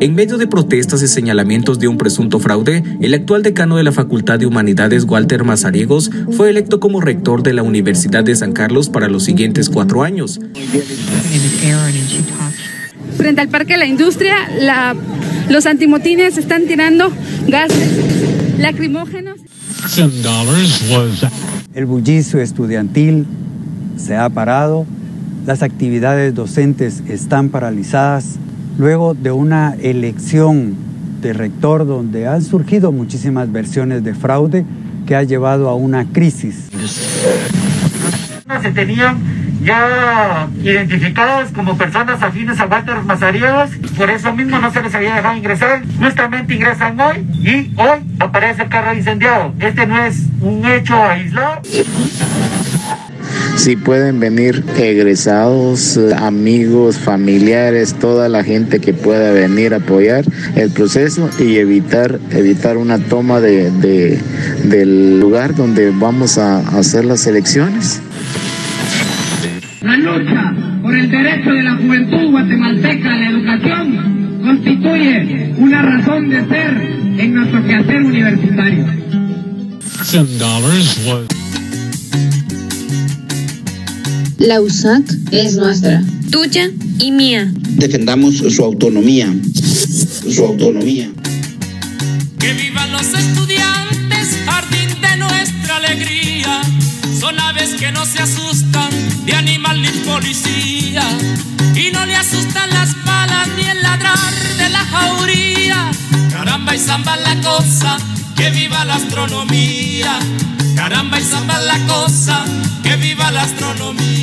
En medio de protestas y señalamientos de un presunto fraude, el actual decano de la Facultad de Humanidades, Walter Mazariegos, fue electo como rector de la Universidad de San Carlos para los siguientes cuatro años. Frente al Parque de la Industria, la, los antimotines están tirando gases lacrimógenos. El bullicio estudiantil se ha parado, las actividades docentes están paralizadas luego de una elección de rector donde han surgido muchísimas versiones de fraude que ha llevado a una crisis. Se tenían ya identificados como personas afines a Walter Mazariegos, por eso mismo no se les había dejado ingresar. Justamente ingresan hoy y hoy aparece el carro incendiado. Este no es un hecho aislado. Si pueden venir egresados, amigos, familiares, toda la gente que pueda venir a apoyar el proceso y evitar, evitar una toma de, de, del lugar donde vamos a hacer las elecciones. La lucha por el derecho de la juventud guatemalteca a la educación constituye una razón de ser en nuestro quehacer universitario. La USAC es nuestra, tuya y mía. Defendamos su autonomía, su autonomía. Que vivan los estudiantes, jardín de nuestra alegría. Son aves que no se asustan de animal ni policía. Y no le asustan las balas ni el ladrar de la jauría. Caramba y zamba la cosa, que viva la astronomía. Caramba y zamba la cosa, que viva la astronomía.